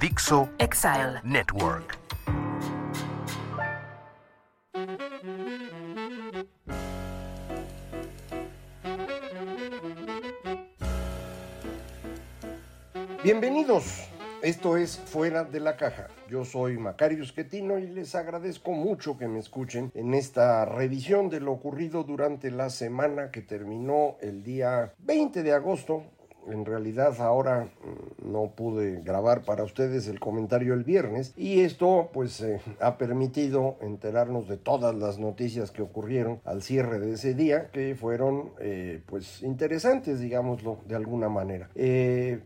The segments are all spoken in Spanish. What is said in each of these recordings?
Dixo Exile. Network. Bienvenidos. Esto es Fuera de la Caja. Yo soy Macario Esquetino y les agradezco mucho que me escuchen en esta revisión de lo ocurrido durante la semana que terminó el día 20 de agosto. En realidad ahora mm, no pude grabar para ustedes el comentario el viernes y esto pues eh, ha permitido enterarnos de todas las noticias que ocurrieron al cierre de ese día que fueron eh, pues interesantes digámoslo de alguna manera. Eh,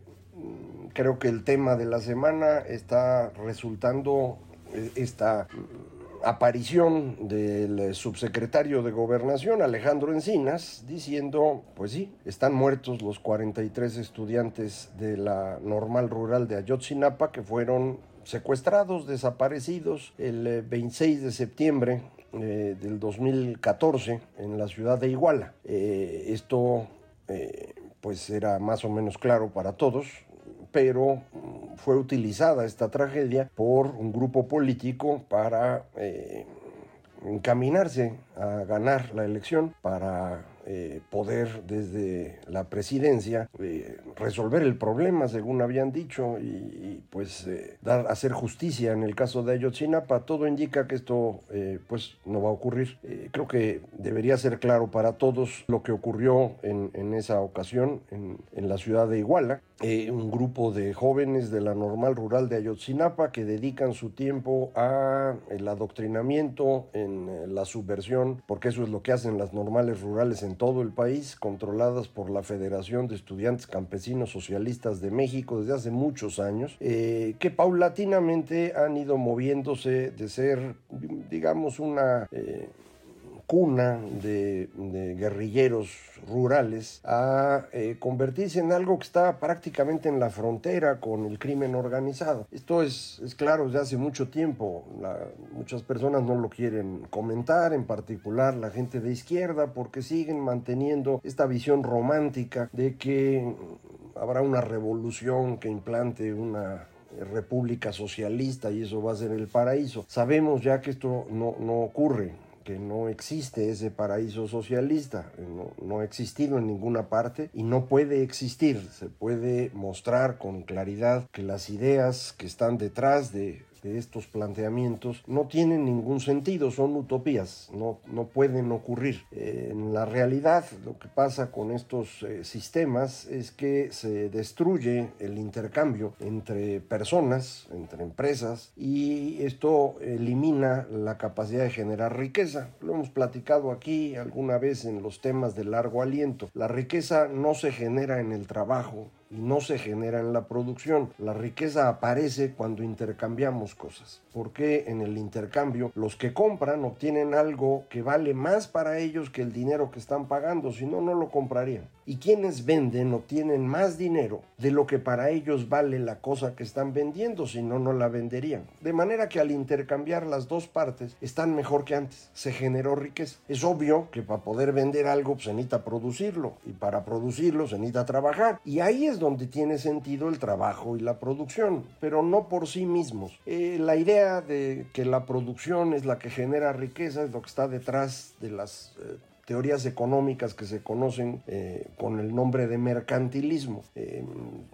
creo que el tema de la semana está resultando eh, esta mm, aparición del subsecretario de Gobernación, Alejandro Encinas, diciendo, pues sí, están muertos los 43 estudiantes de la normal rural de Ayotzinapa que fueron secuestrados, desaparecidos el eh, 26 de septiembre eh, del 2014 en la ciudad de Iguala. Eh, esto eh, pues era más o menos claro para todos, pero mm, fue utilizada esta tragedia por un grupo político para eh, encaminarse a ganar la elección, para eh, poder desde la presidencia eh, resolver el problema, según habían dicho, y, y pues eh, dar, hacer justicia en el caso de Ayotzinapa. Todo indica que esto eh, pues no va a ocurrir. Eh, creo que debería ser claro para todos lo que ocurrió en, en esa ocasión en, en, la ciudad de Iguala. Eh, un grupo de jóvenes de la normal rural de Ayotzinapa que dedican su tiempo a el adoctrinamiento, en la subversión, porque eso es lo que hacen las normales rurales en todo el país, controladas por la Federación de Estudiantes Campesinos Socialistas de México desde hace muchos años, eh, que paulatinamente han ido moviéndose de ser, digamos, una... Eh, cuna de, guerrilleros rurales a eh, convertirse en algo que está prácticamente en la frontera con el crimen organizado. Esto es, es claro desde hace mucho tiempo. La, muchas personas no lo quieren comentar, en particular la gente de izquierda, porque siguen manteniendo esta visión romántica de que habrá una revolución que implante una república socialista y eso va a ser el paraíso. Sabemos ya que esto no ocurre que no existe ese paraíso socialista, no, no, ha existido en ninguna parte y no puede existir. Se puede mostrar con claridad que las ideas que están detrás de, de estos planteamientos no tienen ningún sentido, son utopías, no, no pueden ocurrir. En la realidad lo que pasa con estos eh, sistemas es que se destruye el intercambio entre personas, entre empresas, y esto elimina la capacidad de generar riqueza. Lo hemos platicado aquí alguna vez en los temas de largo aliento. La riqueza no se genera en el trabajo, y no se genera en la producción. La riqueza aparece cuando intercambiamos cosas, porque en el intercambio los que compran obtienen algo que vale más para ellos que el dinero que están pagando, si no, no lo comprarían. Y quienes venden obtienen más dinero de lo que para ellos vale la cosa que están vendiendo, si no, no la venderían. De manera que al intercambiar las dos partes están mejor que antes. Se generó riqueza. Es obvio que para poder vender algo pues, se necesita producirlo y para producirlo se necesita trabajar. Y ahí es donde tiene sentido el trabajo y la producción, pero no por sí mismos. Eh, la idea de que la producción es la que genera riqueza es lo que está detrás de las... Eh, teorías económicas que se conocen eh, con el nombre de mercantilismo. Eh,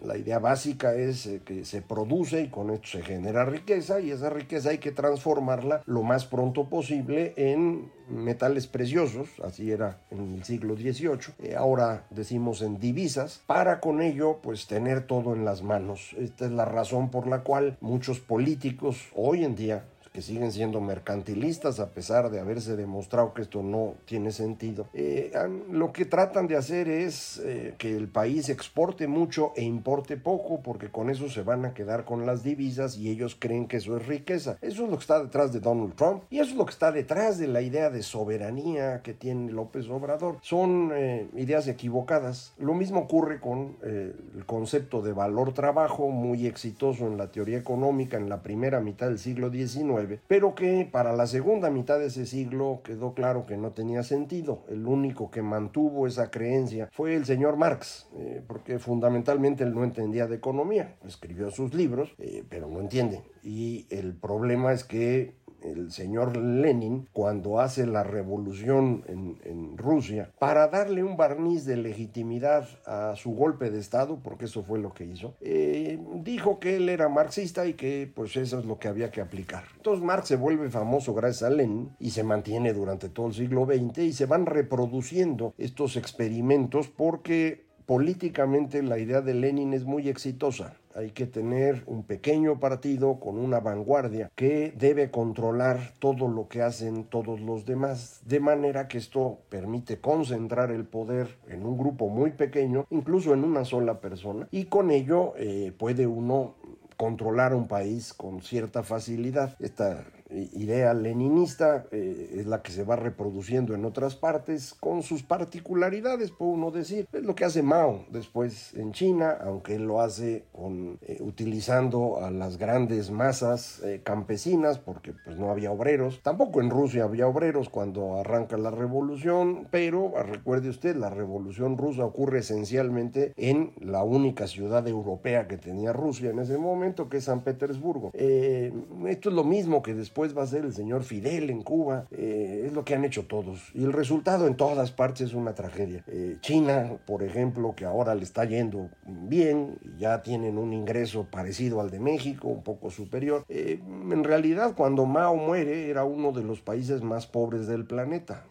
la idea básica es eh, que se produce y con esto se genera riqueza y esa riqueza hay que transformarla lo más pronto posible en metales preciosos, así era en el siglo XVIII, ahora decimos en divisas, para con ello pues tener todo en las manos. Esta es la razón por la cual muchos políticos hoy en día que siguen siendo mercantilistas a pesar de haberse demostrado que esto no tiene sentido, eh, lo que tratan de hacer es eh, que el país exporte mucho e importe poco porque con eso se van a quedar con las divisas y ellos creen que eso es riqueza. Eso es lo que está detrás de Donald Trump y eso es lo que está detrás de la idea de soberanía que tiene López Obrador. Son eh, ideas equivocadas. Lo mismo ocurre con el concepto de valor trabajo muy exitoso en la teoría económica en la primera mitad del siglo XIX, pero que para la segunda mitad de ese siglo quedó claro que no tenía sentido. El único que mantuvo esa creencia fue el señor Marx, eh, porque fundamentalmente él no entendía de economía, escribió sus libros, eh, pero no entiende. Y el problema es que el señor Lenin cuando hace la revolución en, Rusia para darle un barniz de legitimidad a su golpe de Estado, porque eso fue lo que hizo, eh, dijo que él era marxista y que pues eso es lo que había que aplicar. Entonces Marx se vuelve famoso gracias a Lenin y se mantiene durante todo el siglo XX y se van reproduciendo estos experimentos porque políticamente la idea de Lenin es muy exitosa hay que tener un pequeño partido con una vanguardia que debe controlar todo lo que hacen todos los demás, de manera que esto permite concentrar el poder en un grupo muy pequeño, incluso en una sola persona, y con ello eh, puede uno controlar un país con cierta facilidad. Esta idea leninista eh, es la que se va reproduciendo en otras partes con sus particularidades, puede uno decir. Es lo que hace Mao después en China, aunque él lo hace con, eh, utilizando a las grandes masas eh, campesinas porque pues no había obreros. Tampoco en Rusia había obreros cuando arranca la revolución, pero ah, recuerde usted, la revolución rusa ocurre esencialmente en la única ciudad europea que tenía Rusia en ese momento, que es San Petersburgo. esto es lo mismo que después va a ser el señor Fidel en Cuba. Eh, es lo que han hecho todos. Y el resultado en todas partes es una tragedia. Eh, China, por ejemplo, que ahora le está yendo bien, ya tienen un ingreso parecido al de México, un poco superior. Eh, en realidad, cuando Mao muere, era uno de los países más pobres del planeta.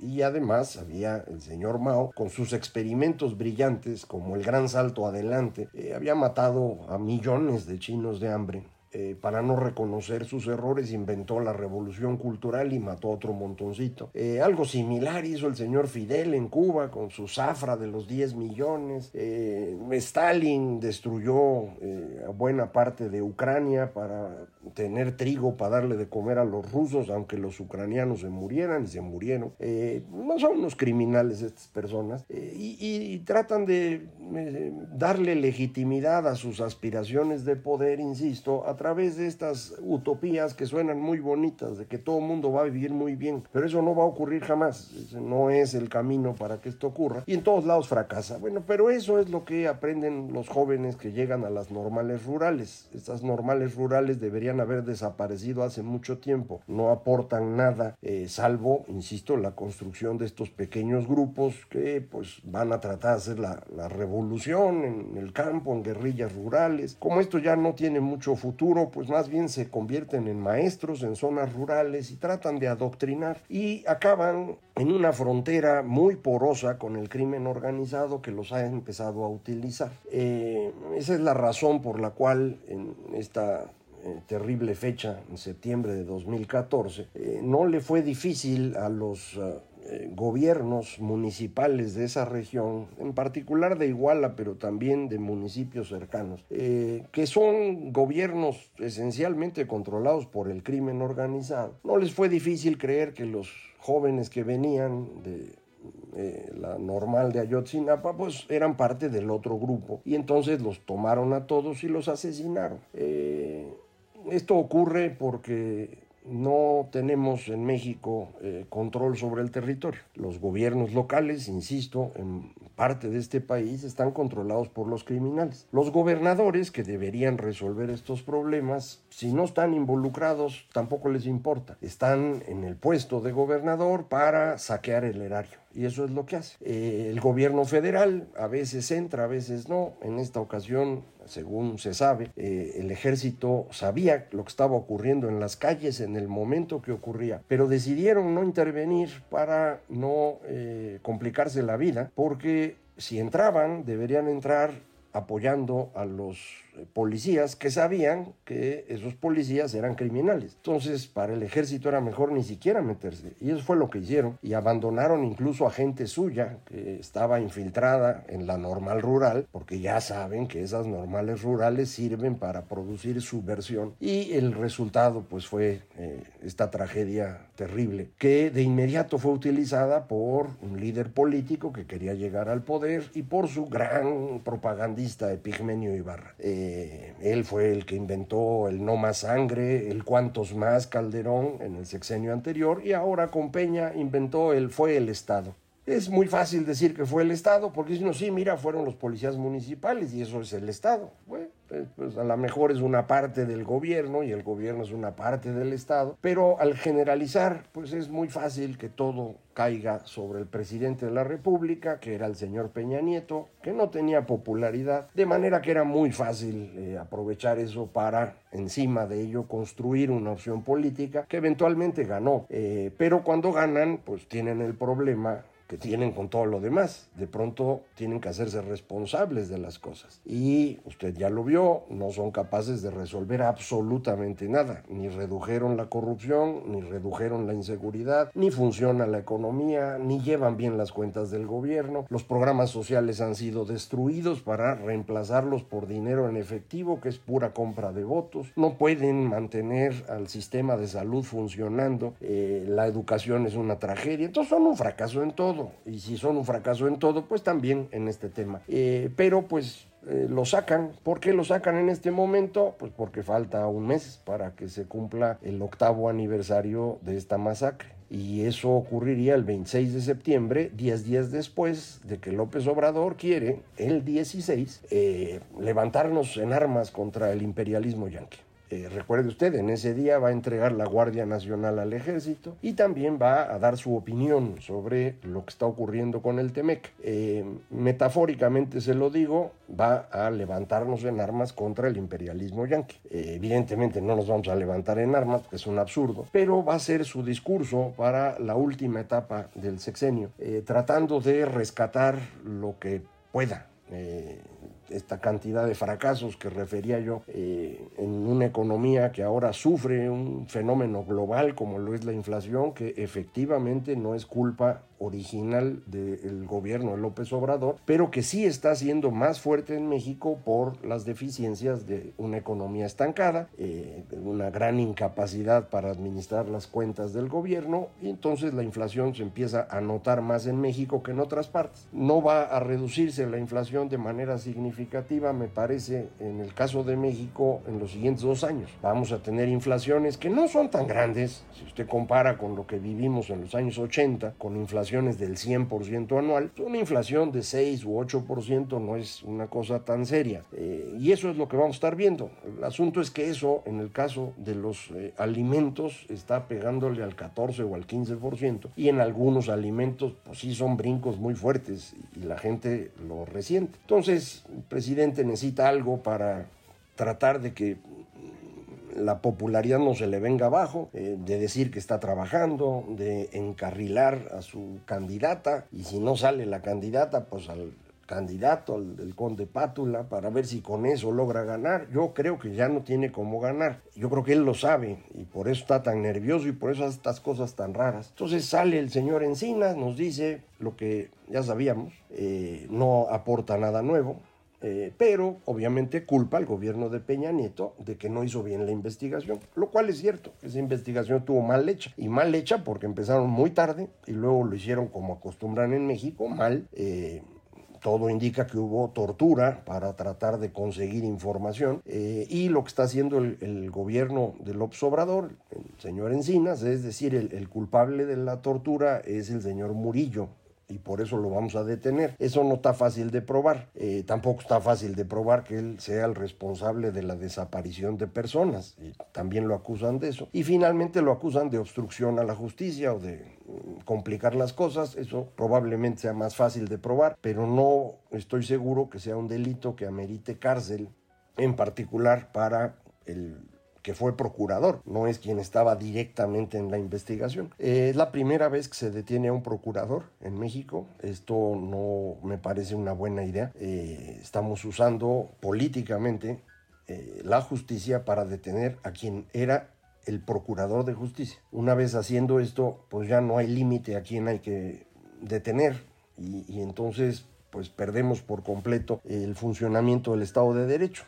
y además había el señor Mao, con sus experimentos brillantes, como el gran salto adelante, había matado a millones de chinos de hambre eh, para no reconocer sus errores, inventó la revolución cultural y mató a otro montoncito. Eh, algo similar hizo el señor Fidel en Cuba con su zafra de los 10 millones. Eh, Stalin destruyó buena parte de Ucrania para tener trigo para darle de comer a los rusos, aunque los ucranianos se murieran y se murieron. no son unos criminales estas personas y, tratan de darle legitimidad a sus aspiraciones de poder, insisto, a través de estas utopías que suenan muy bonitas, de que todo el mundo va a vivir muy bien, pero eso no va a ocurrir jamás, no es el camino para que esto ocurra y en todos lados fracasa. Bueno, pero eso es lo que aprenden los jóvenes que llegan a las normales rurales. Estas normales rurales deberían haber desaparecido hace mucho tiempo, no aportan nada, eh, salvo, insisto, la construcción de estos pequeños grupos que pues van a tratar de hacer la, la revolución en el campo, en guerrillas rurales. Como esto ya no tiene mucho futuro, pues más bien se convierten en maestros en zonas rurales y tratan de adoctrinar y acaban en una frontera muy porosa con el crimen organizado que los ha empezado a utilizar. Eh, esa es la razón por la cual en esta eh, terrible fecha, en septiembre de 2014, eh, no le fue difícil a los eh, gobiernos municipales de esa región, en particular de Iguala, pero también de municipios cercanos, eh, que son gobiernos esencialmente controlados por el crimen organizado. No les fue difícil creer que los jóvenes que venían de eh, la normal de Ayotzinapa, pues eran parte del otro grupo y entonces los tomaron a todos y los asesinaron. esto ocurre porque no tenemos en México eh, control sobre el territorio. Los gobiernos locales, insisto, en parte de este país están controlados por los criminales. Los gobernadores que deberían resolver estos problemas, si no están involucrados, tampoco les importa. Están en el puesto de gobernador para saquear el erario y eso es lo que hace. Eh, el gobierno federal a veces entra, a veces no. En esta ocasión, según se sabe, eh, el ejército sabía lo que estaba ocurriendo en las calles en el momento que ocurría, pero decidieron no intervenir para no eh, complicarse la vida, porque si entraban, deberían entrar apoyando a los policías que sabían que esos policías eran criminales. Entonces, para el ejército era mejor ni siquiera meterse. Y eso fue lo que hicieron. Y abandonaron incluso a gente suya que estaba infiltrada en la normal rural, porque ya saben que esas normales rurales sirven para producir subversión. Y el resultado, pues, fue eh, esta tragedia terrible, que de inmediato fue utilizada por un líder político que quería llegar al poder y por su gran propagandista Epigmenio Ibarra. Eh, él fue el que inventó el no más sangre, el cuantos más Calderón en el sexenio anterior y ahora con Peña inventó el fue el Estado. Es muy fácil decir que fue el Estado, porque si no, sí, mira, fueron los policías municipales y eso es el Estado. Bueno, pues, pues a lo mejor es una parte del gobierno y el gobierno es una parte del Estado, pero al generalizar, pues es muy fácil que todo caiga sobre el presidente de la República, que era el señor Peña Nieto, que no tenía popularidad, de manera que era muy fácil eh, aprovechar eso para encima de ello construir una opción política que eventualmente ganó. Eh, pero cuando ganan, pues tienen el problema que tienen con todo lo demás. De pronto tienen que hacerse responsables de las cosas. Y usted ya lo vio, no son capaces de resolver absolutamente nada. Ni redujeron la corrupción, ni redujeron la inseguridad, ni funciona la economía, ni llevan bien las cuentas del gobierno. Los programas sociales han sido destruidos para reemplazarlos por dinero en efectivo, que es pura compra de votos. No pueden mantener al sistema de salud funcionando. Eh, la educación es una tragedia. Entonces son un fracaso en todo y si son un fracaso en todo, pues también en este tema. Eh, pero pues eh, lo sacan. ¿Por qué lo sacan en este momento? Pues porque falta un mes para que se cumpla el octavo aniversario de esta masacre. Y eso ocurriría el 26 de septiembre, 10 días después de que López Obrador quiere, el 16, eh, levantarnos en armas contra el imperialismo yanqui. Eh, recuerde usted, en ese día va a entregar la Guardia Nacional al Ejército y también va a dar su opinión sobre lo que está ocurriendo con el Temec. Eh, metafóricamente se lo digo, va a levantarnos en armas contra el imperialismo yanqui. Eh, evidentemente no nos vamos a levantar en armas, porque es un absurdo, pero va a ser su discurso para la última etapa del sexenio, tratando de rescatar lo que pueda esta cantidad de fracasos que refería yo eh, en una economía que ahora sufre un fenómeno global como lo es la inflación, que efectivamente no es culpa original del gobierno de López Obrador, pero que sí está siendo más fuerte en México por las deficiencias de una economía estancada, eh, una gran incapacidad para administrar las cuentas del gobierno y entonces la inflación se empieza a notar más en México que en otras partes. No va a reducirse la inflación de manera significativa, me parece, en el caso de México en los siguientes dos años. Vamos a tener inflaciones que no son tan grandes, si usted compara con lo que vivimos en los años 80, con inflación del 100% anual, una inflación de 6 u 8% no es una cosa tan seria. Eh, y eso es lo que vamos a estar viendo. El asunto es que eso, en el caso de los eh, alimentos, está pegándole al 14 o al 15%. Y en algunos alimentos, pues sí son brincos muy fuertes y la gente lo resiente. Entonces, el presidente necesita algo para tratar de que la popularidad no se le venga abajo, eh, de decir que está trabajando, de encarrilar a su candidata y si no sale la candidata, pues al candidato, al conde Pátula, para ver si con eso logra ganar. Yo creo que ya no tiene cómo ganar. Yo creo que él lo sabe y por eso está tan nervioso y por eso hace estas cosas tan raras. Entonces sale el señor Encinas, nos dice lo que ya sabíamos, eh, no aporta nada nuevo, eh, pero obviamente culpa al gobierno de Peña Nieto de que no hizo bien la investigación, lo cual es cierto, esa investigación estuvo mal hecha, y mal hecha porque empezaron muy tarde y luego lo hicieron como acostumbran en México, mal. Eh, todo indica que hubo tortura para tratar de conseguir información eh, y lo que está haciendo el, gobierno del López el señor Encinas, es decir, el culpable de la tortura es el señor Murillo, y por eso lo vamos a detener. Eso no está fácil de probar. Eh, tampoco está fácil de probar que él sea el responsable de la desaparición de personas. También lo acusan de eso. Y finalmente lo acusan de obstrucción a la justicia o de mm, complicar las cosas. Eso probablemente sea más fácil de probar, pero no estoy seguro que sea un delito que amerite cárcel, en particular para el que fue procurador, no es quien estaba directamente en la investigación. Eh, es la primera vez que se detiene a un procurador en México. Esto no me parece una buena idea. Eh, estamos usando políticamente eh, la justicia para detener a quien era el procurador de justicia. Una vez haciendo esto, pues ya no hay límite a quien hay que detener y, y entonces pues perdemos por completo el funcionamiento del Estado de Derecho.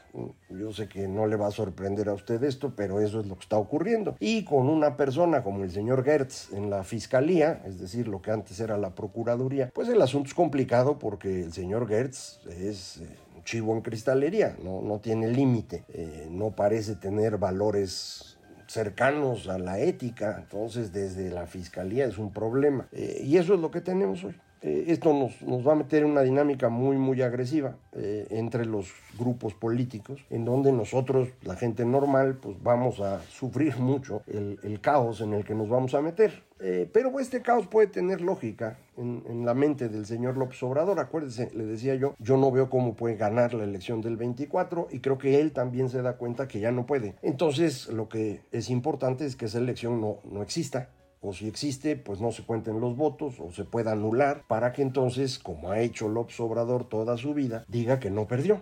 Yo sé que no le va a sorprender a usted esto, pero eso es lo que está ocurriendo. Y con una persona como el señor Gertz en la Fiscalía, es decir, lo que antes era la Procuraduría, pues el asunto es complicado porque el señor Gertz es... Eh, chivo en cristalería, no, no tiene límite, eh, no parece tener valores cercanos a la ética, entonces desde la fiscalía es un problema. Eh, y eso es lo que tenemos hoy. Eh, esto nos, nos, va a meter en una dinámica muy, muy agresiva eh, entre los grupos políticos, en donde nosotros, la gente normal, pues vamos a sufrir mucho el, el caos en el que nos vamos a meter. Eh, pero este caos puede tener lógica en, en, la mente del señor López Obrador. Acuérdese, le decía yo, yo no veo cómo puede ganar la elección del 24 y creo que él también se da cuenta que ya no puede. Entonces, lo que es importante es que esa elección no, no exista o si existe, pues no se cuenten los votos o se pueda anular para que entonces, como ha hecho López Obrador toda su vida, diga que no perdió,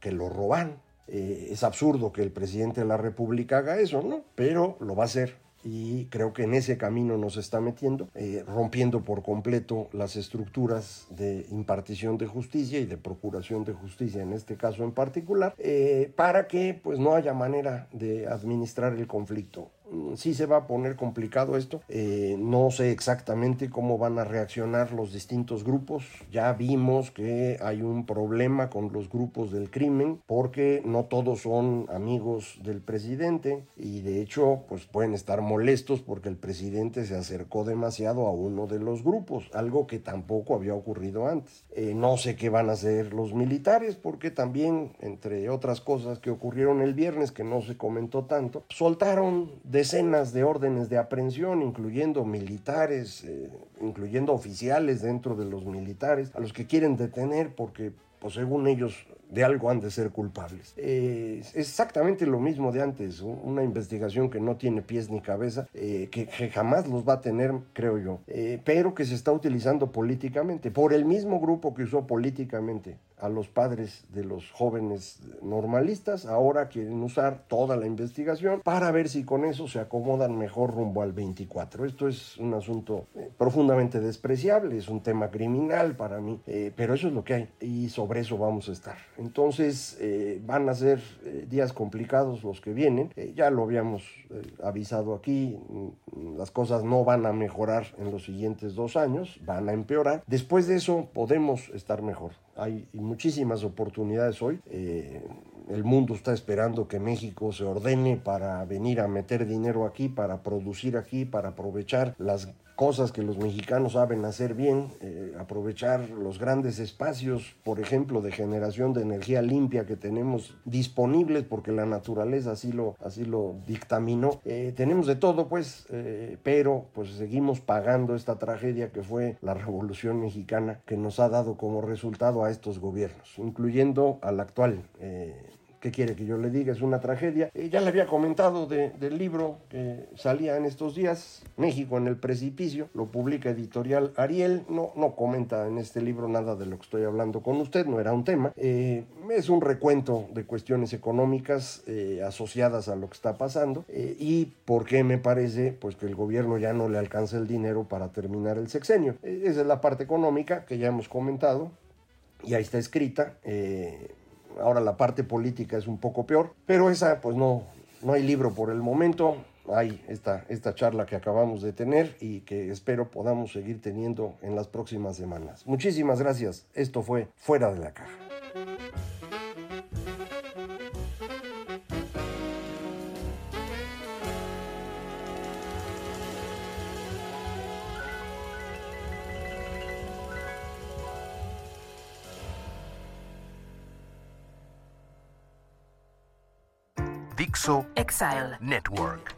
que lo roban. Eh, es absurdo que el presidente de la República haga eso, ¿no? Pero lo va a hacer y creo que en ese camino nos está metiendo, eh, rompiendo por completo las estructuras de impartición de justicia y de procuración de justicia, en este caso en particular, eh, para que pues no haya manera de administrar el conflicto sí se va a poner complicado esto. Eh, no sé exactamente cómo van a reaccionar los distintos grupos. Ya vimos que hay un problema con los grupos del crimen porque no todos son amigos del presidente y de hecho pues pueden estar molestos porque el presidente se acercó demasiado a uno de los grupos, algo que tampoco había ocurrido antes. Eh, no sé qué van a hacer los militares porque también, entre otras cosas que ocurrieron el viernes que no se comentó tanto, soltaron decenas de órdenes de aprehensión, incluyendo militares, eh, incluyendo oficiales dentro de los militares, a los que quieren detener porque, pues según ellos, de algo han de ser culpables. Es exactamente lo mismo de antes, una investigación que no tiene pies ni cabeza, eh, que, jamás los va a tener, creo yo, eh, pero que se está utilizando políticamente, por el mismo grupo que usó políticamente a los padres de los jóvenes normalistas, ahora quieren usar toda la investigación para ver si con eso se acomodan mejor rumbo al 24. Esto es un asunto eh, profundamente despreciable, es un tema criminal para mí, pero eso es lo que hay y sobre eso vamos a estar. Entonces eh, van a ser eh, días complicados los que vienen. Eh, ya lo habíamos avisado aquí, mm, las cosas no van a mejorar en los siguientes dos años, van a empeorar. Después de eso podemos estar mejor. Hay muchísimas oportunidades hoy. El mundo está esperando que México se ordene para venir a meter dinero aquí, para producir aquí, para aprovechar las cosas que los mexicanos saben hacer bien, eh, aprovechar los grandes espacios, por ejemplo, de generación de energía limpia que tenemos disponibles porque la naturaleza así lo, así lo dictaminó. Eh, tenemos de todo, pues, eh, pero pues seguimos pagando esta tragedia que fue la Revolución Mexicana que nos ha dado como resultado a estos gobiernos, incluyendo al actual. ¿Qué quiere que yo le diga? Es una tragedia. Eh, ya le había comentado de, del libro que salía en estos días, México en el precipicio, lo publica editorial Ariel, no, no comenta en este libro nada de lo que estoy hablando con usted, no era un tema. Eh, es un recuento de cuestiones económicas eh, asociadas a lo que está pasando eh, y por qué me parece pues que el gobierno ya no le alcanza el dinero para terminar el sexenio. Eh, esa es la parte económica que ya hemos comentado y ahí está escrita. Eh, ahora la parte política es un poco peor, pero esa pues no, no hay libro por el momento. Hay esta, esta charla que acabamos de tener y que espero podamos seguir teniendo en las próximas semanas. Muchísimas gracias. Esto fue Fuera de la Caja. Exile. Network.